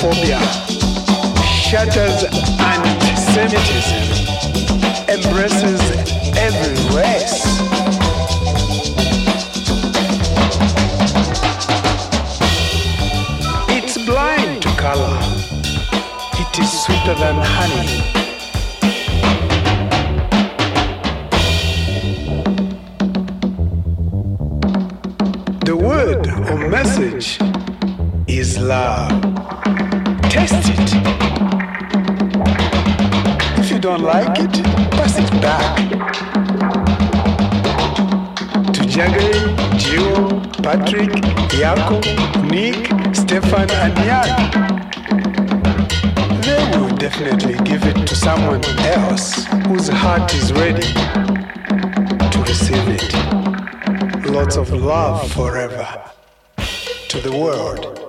Phobia, shatters anti-Semitism, embraces every race. It's blind to color. It is sweeter than honey. give it to someone else whose heart is ready to receive it. Lots of love forever to the world.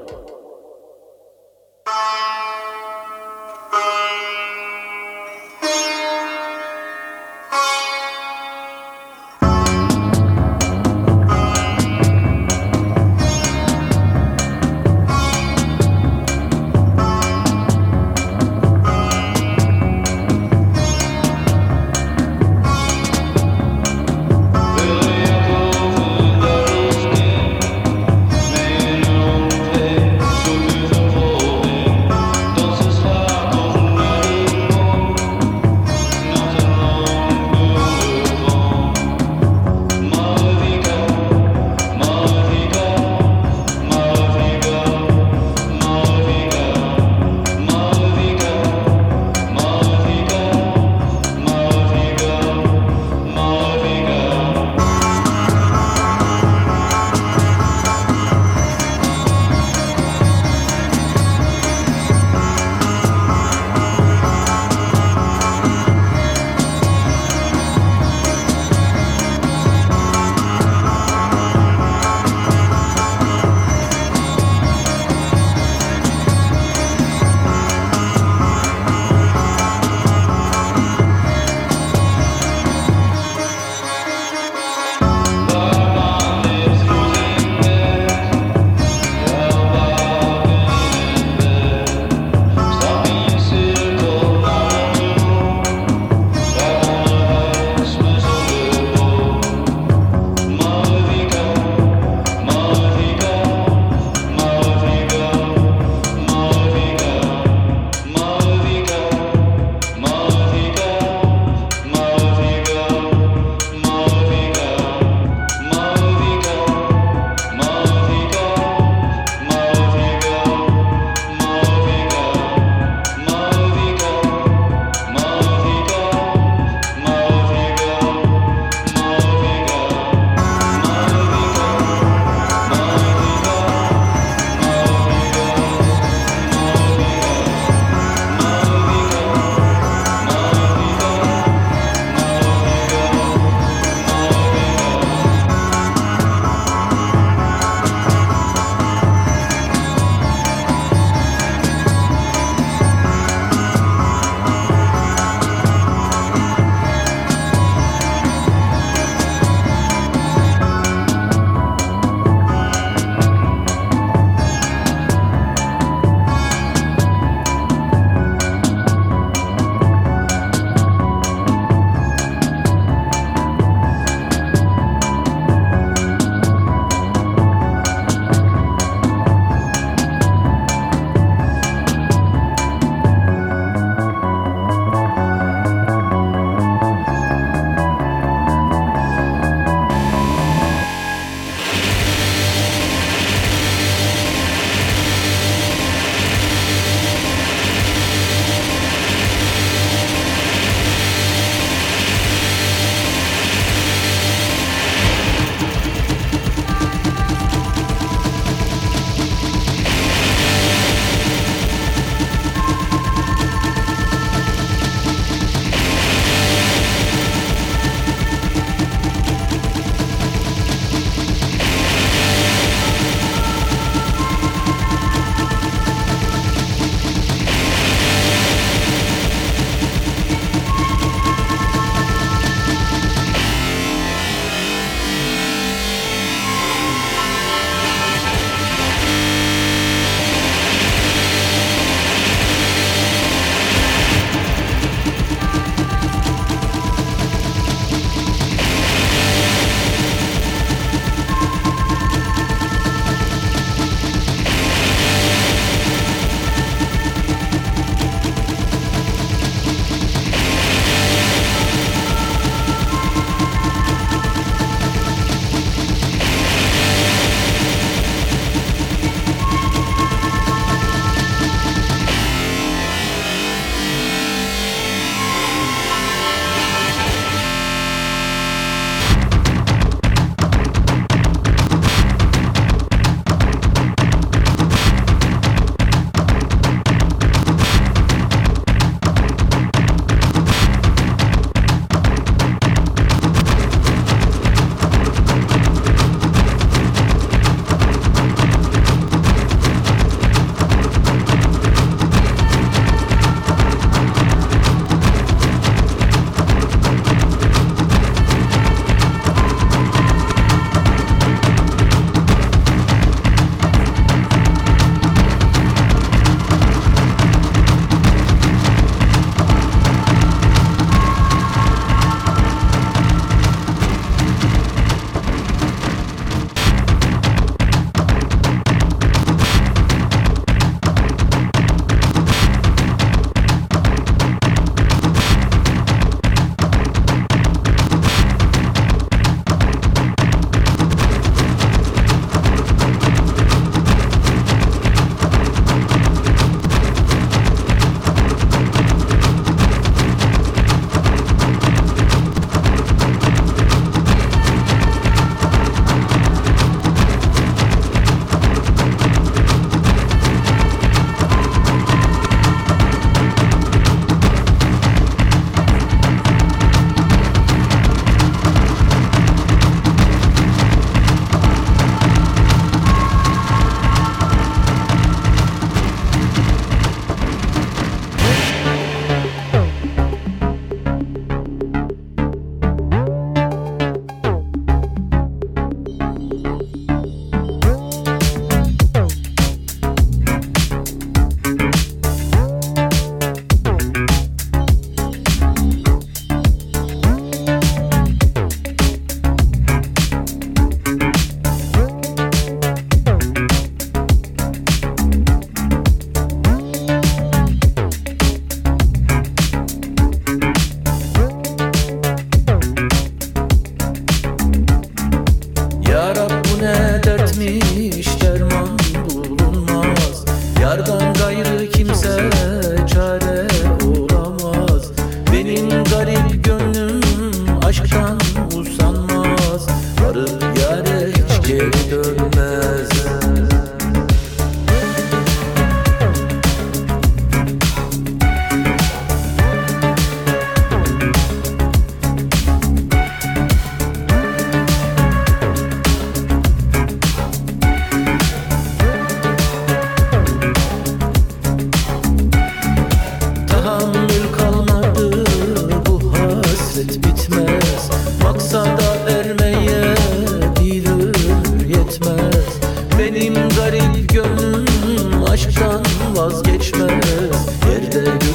The.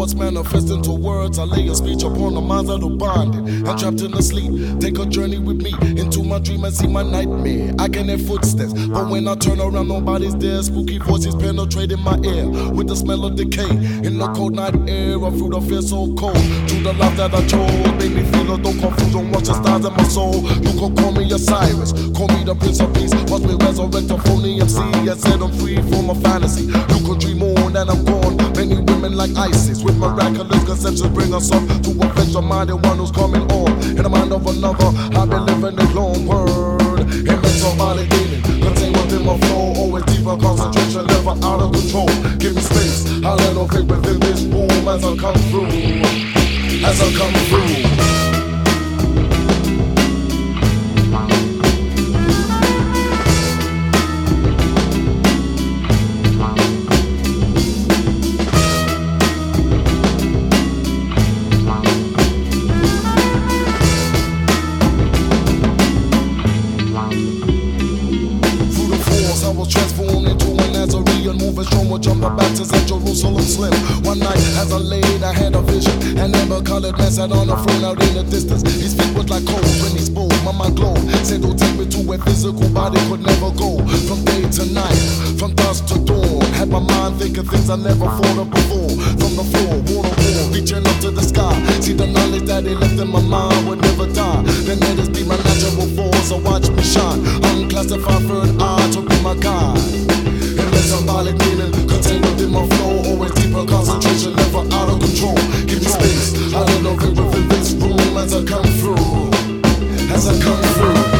Thoughts manifest into words, I lay a speech upon the minds that are bonded. I'm trapped in the sleep. Take a journey with me into my dream and see my nightmare. I can hear footsteps, but when I turn around, nobody's there. Spooky voices penetrating my ear with the smell of decay. In the cold night air, I feel of fear so cold. To the life that I chose, made me feel a no confusion. Watch the stars in my soul. You could call me Osiris, call me the Prince of Peace. Watch me resurrect a phony MC and set them free from a fantasy. You could dream on and I'm gone. Many women like ISIS with miraculous conceptions bring us up to a flesh minded one who's coming on. In the mind of another, I've been living a long word. Immense body demon, contained within my flow. Always deeper concentration, never out of control. Give me space, I'll fake within this room as I come through. As I come through. Sat on the phone out in the distance. His feet was like cold when he spoke. My mind glowed. Said, Don't take me to where physical body could never go. From day to night, from dusk to dawn. Had my mind thinking things I never thought of before. From the floor, water wall, reaching up to the sky. See the knowledge that he left in my mind would never die. Then let it be my natural force, so watch me shine. Unclassified third eye to be my guide. And let symbolic meaning contained within my flow. Always deeper concentration, never out of control. Give me space, I don't know within this room as I come through. As I come through.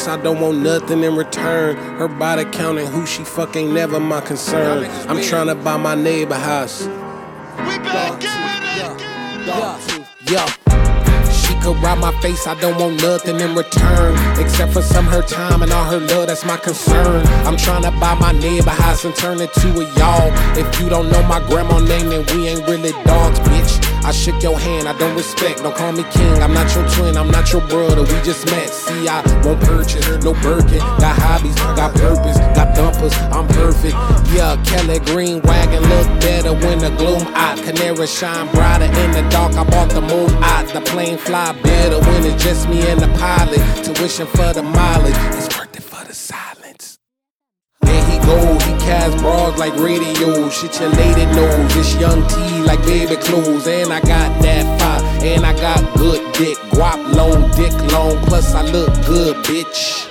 Face, I don't want nothing in return. Her body counting who she fuck ain't never my concern. I'm trying to buy my neighbor house. Yeah. She could ride my face, I don't want nothing in return. Except for some her time and all her love, that's my concern. I'm trying to buy my neighbor house and turn it to a y'all. If you don't know my grandma name, then we ain't really dogs, bitch. I shook your hand, I don't respect. Don't call me king, I'm not your twin, I'm not your brother. We just met. See, I won't purchase no Birkin. Got hobbies, got purpose, got dumpers, I'm perfect. Yeah, Kelly Green wagon look better when the gloom out. Canary shine brighter in the dark. I bought the moon out. The plane fly better when it's just me and the pilot. Tuition for the mileage. It's like radio. Shit your lady knows. It's young T like baby clothes. And I got that fire. And I got good dick. Guap long, dick long. Plus I look good, bitch.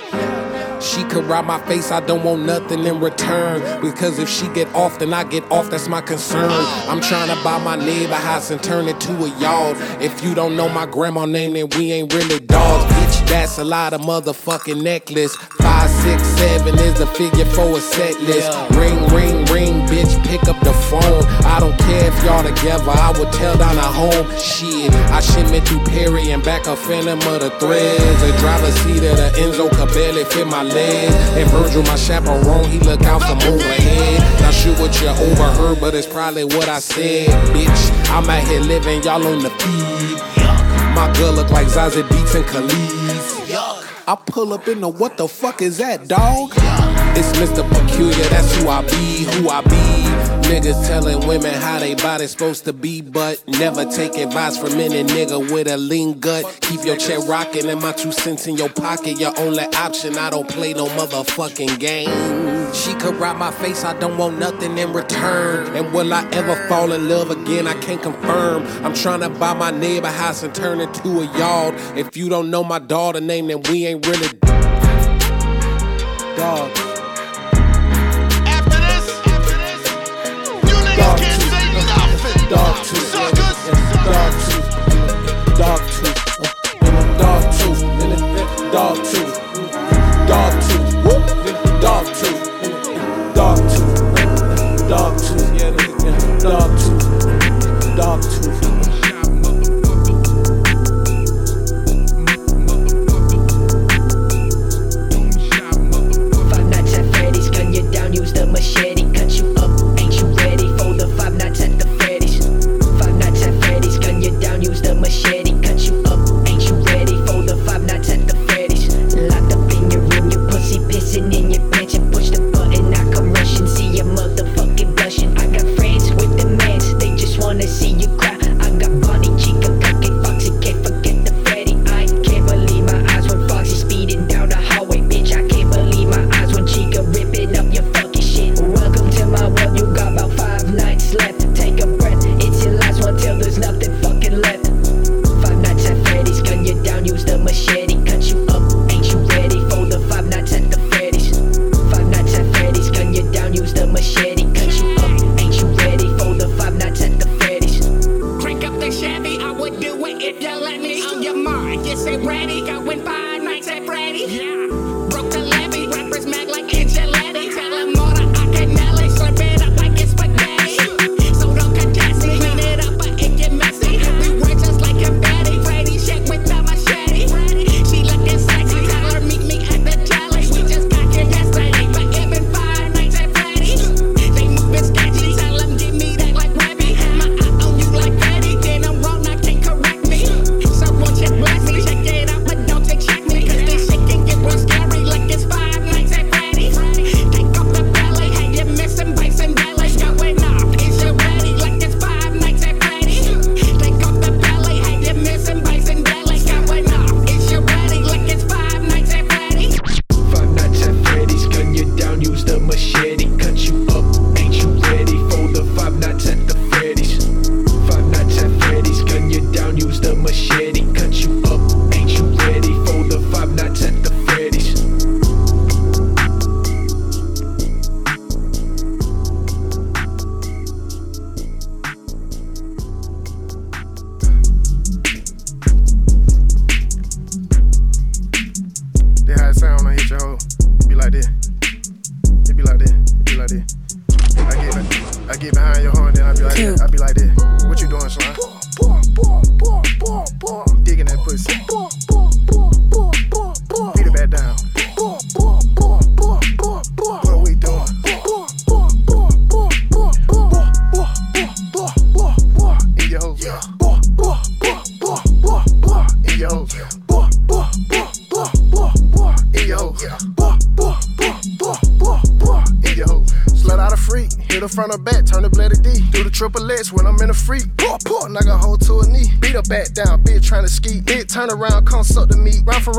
She could rob my face, I don't want nothing in return. Because if she get off, then I get off, that's my concern. I'm trying to buy my neighbor house and turn it to a yard. If you don't know my grandma name, then we ain't really dogs, bitch. That's a lot of motherfucking necklace. Five, six, seven is the figure for a set list. Ring, ring, ring, bitch, pick up the phone. I don't care if y'all together, I would tell down a home. Shit, I shipment through Perry and back a phantom of the threads. The driver's seat of the Enzo could barely fit my leg. And Virgil, my chaperone, he look out from overhead. Not sure what you overheard, but it's probably what I said. Bitch, I'm out here living, y'all on the feed. My girl look like Zazie Beetz and Khalees. I pull up in the what the fuck is that, dog? It's Mr. Peculiar, that's who I be, who I be. Niggas telling women how they body supposed to be, but never take advice from any nigga with a lean gut. Keep your chair rocking and my two cents in your pocket. Your only option, I don't play no motherfucking game. She could rob my face, I don't want nothing in return. And will I ever fall in love again? I can't confirm. I'm trying to buy my neighbor house and turn it to a yard. If you don't know my daughter name, then we ain't really dogs. Nothing. Dog tooth. Suckers. Dog tooth. Tooth. Uh, Dog tooth. Dog tooth. Dog tooth. Whoop. Dog tooth. Dog tooth. Dog tooth. Yeah, yeah. Dog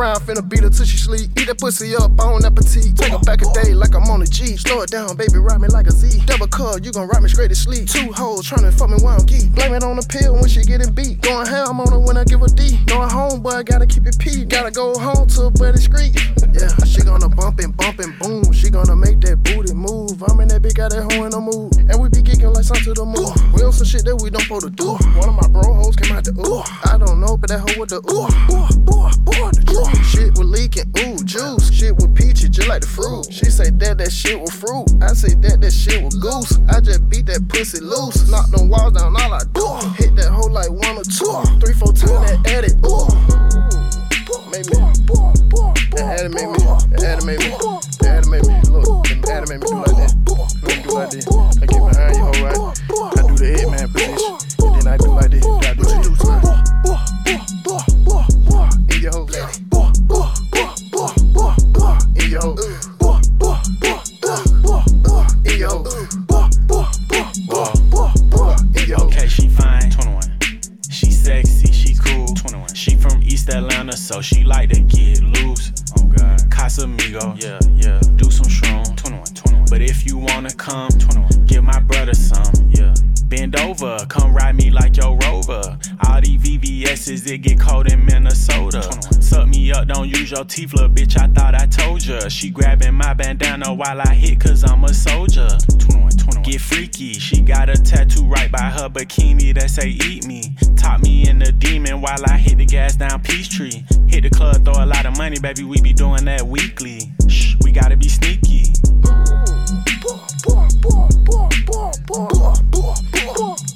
meat. Round for round, finna beat her till she sleep. Eat that pussy up, bone appetite. Take her back a day like I'm on a G. Slow it down, baby, ride me like a Z. Double cut, you gon' ride me straight to sleep. Two hoes tryna fuck me while I'm geek. Blame it on the pill when she getting beat. Going ham on her when I give her D. Going home, boy, I gotta keep it P. Gotta go home to a buddy street. Yeah, she gonna bump and bump and boom. She gonna make that booty move. I'm in that big got that hoe in the mood. And we be geeking like something to the moon. We on some shit that we don't supposed to do. One of my bro hoes came out the ooh. I don't know, but that hoe with the ooh, ooh, goose. I just beat that pussy loose. Knock them walls down, all I do. Hit that hoe like one or two. Three, four times that edit. Ooh. Make me. That animate me. That animate me. That animate me. Look, that animate me do like that. Let me do like this. I get behind you, hoe right. I do the headman position. And then I do like this. I do this. She like to get loose. Oh God. Casamigo. Yeah, yeah. Do some shroom. 21, 21. But if you wanna come, 21. Give my brother some. Over, come ride me like your rover. All these VVS's, it get cold in Minnesota. Suck me up, don't use your teeth, little bitch. I thought I told ya. She grabbing my bandana while I hit, cause I'm a soldier. 21, 21. Get freaky, she got a tattoo right by her bikini that say eat me. Top me in the demon while I hit the gas down Peachtree. Hit the club, throw a lot of money, baby, we be doing that weekly. Shh, we gotta be sneaky. What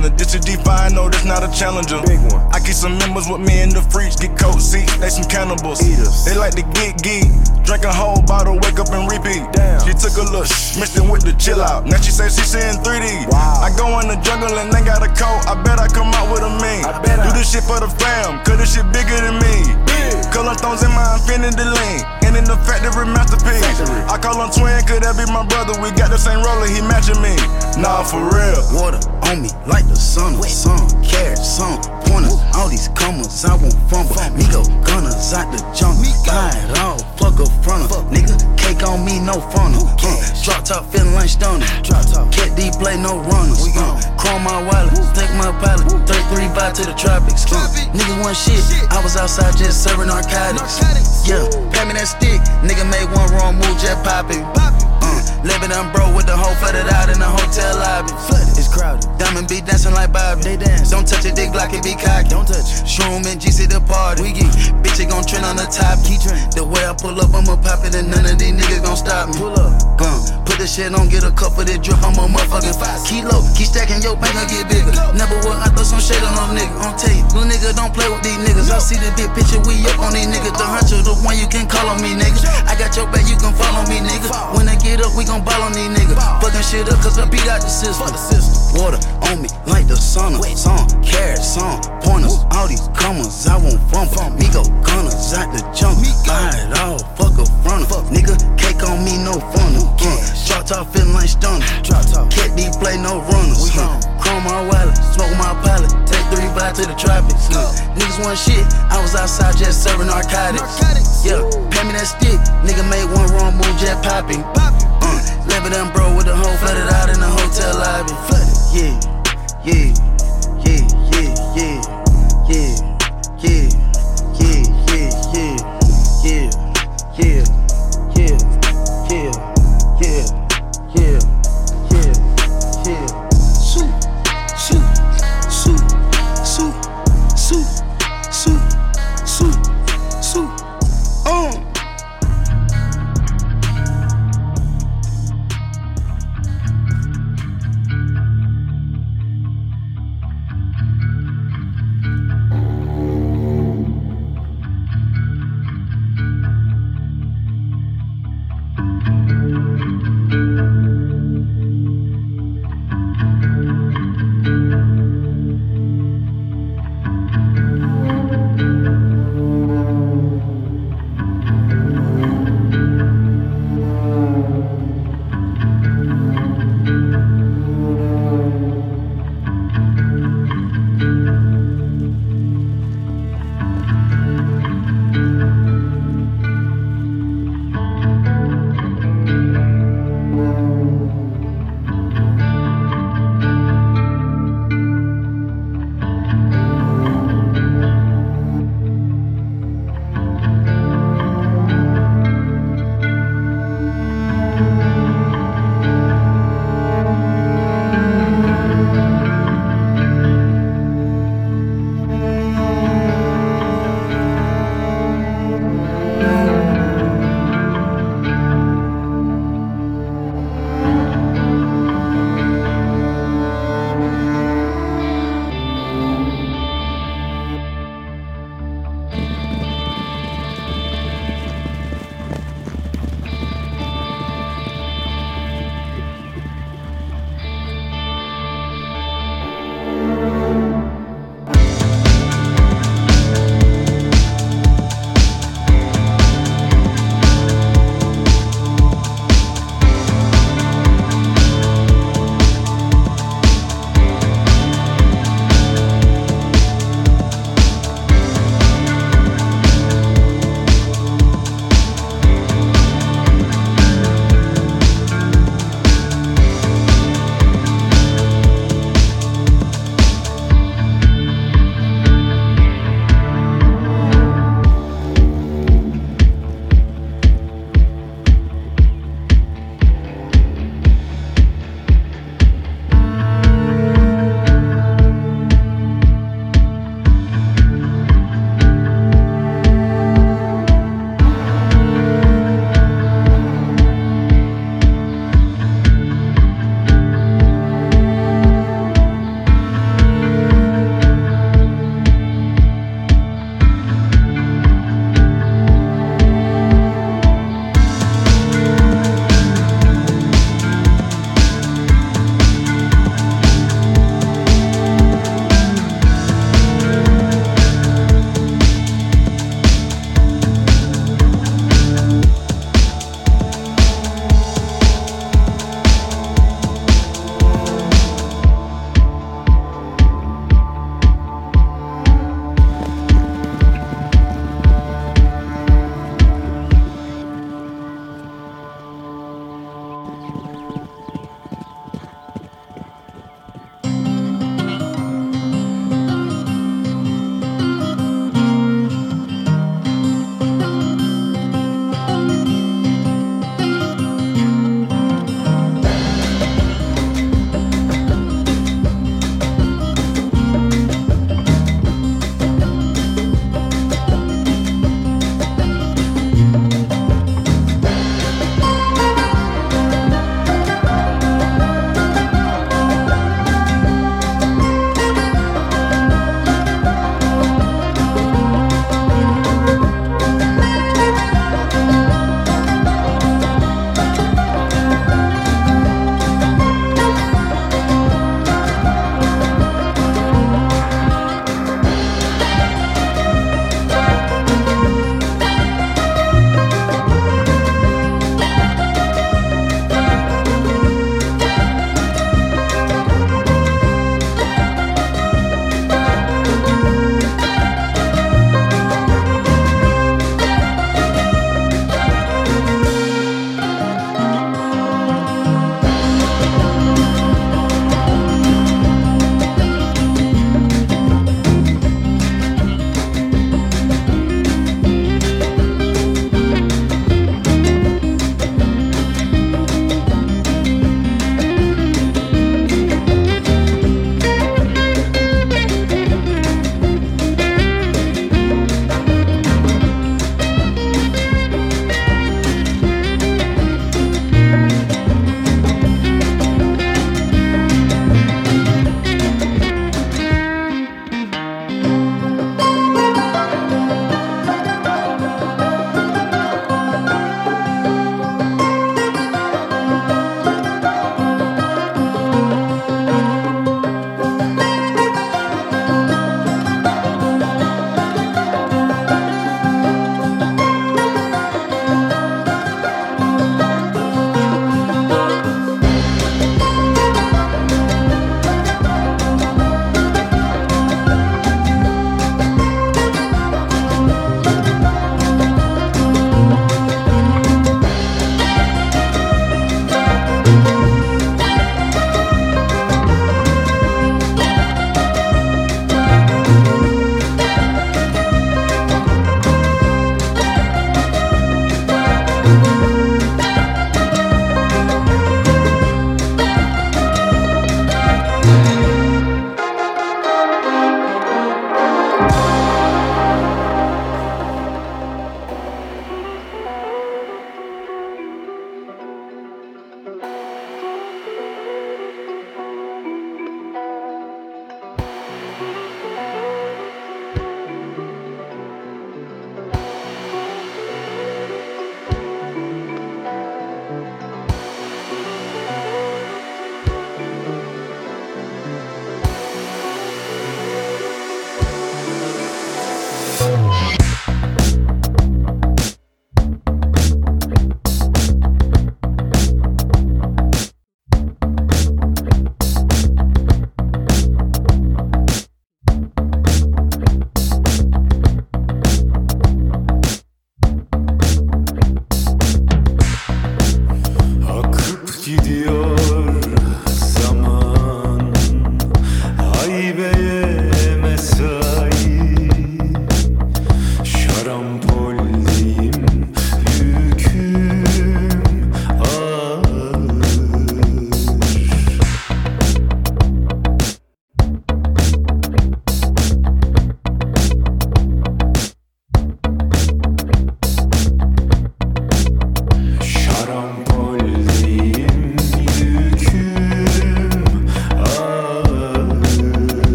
16, passing the ditch of D5. No, that's not a challenger. Big one. I keep some members with me in the freaks. Get coat seats, they some cannibals. Eaters. They like to get geek. Drink a whole bottle, wake up and repeat. Damn. She took a look, mixed it with the chill out. Now she say she seeing 3D. Wow. I go in the jungle and they got a coat. I bet I come out with a mean. I bet Do I- this shit for the fam, cause this shit bigger than me. Big. Color stones in my infinity lane. And in the factory masterpiece. Factory. I call him twin, could that be my brother? We got the same roller, he matching me. Nah, for real. Water on me like the sun, sun, carrots, sun, All these commas, I won't fumble. Me go gunners out the jungle. Buy it all, fuck a fronter. Nigga, cake on me, no funnel. Uh, drop top, feeling like stunner. Cat D play, no runners. Uh, chrome my wallet, take my pallet. 33 vibe to the tropics. Uh, nigga, one shit. I was outside just serving narcotics. Yeah, pay me that stick. Nigga made one wrong move, just popping. Living on bro with the whole flooded out in the hotel lobby. It's crowded. Diamond be dancing like Bobby. They dance. Don't touch it, dick like it be cocky. Don't touch. Shroom and GC the party. We get bitch, it gon' trend on the top. Keep trend. The way I pull up, I'ma pop it, and none of these niggas gon' stop me. Pull up. Uh, put the shit on, get a cup of that drip. I'm a motherfucking five kilo. Keep stacking your bank, I get bigger. Never will I throw some shade on them niggas. I'm tell you, little nigga don't play with these niggas. I see the big picture, we up on these niggas. The hunter, the one you can call on me, nigga. I got your back, you can follow me, nigga. When I get up, we gon' ball on these niggas. Fucking shit up, cause I beat out the system. Water on me like the sun. Song, carrots, song, pointers. All these commas, I won't. Me go gunners out the jungle. Buy it all, fuck a fronter. Nigga, cake on me, no funnel. Uh, drop top, feeling like stunner. Cat D play, no runners. Uh, chrome my wallet, smoke my pilot. Take three vibe to the tropics. Uh, niggas want shit, I was outside just serving narcotics. Yeah, pay me that stick. Nigga made one wrong move, jet popping. Poppin'. Uh, living them bro with the whole flooded out in the hotel lobby. Flooded. Yeah, yeah, yeah, yeah, yeah, yeah. yeah,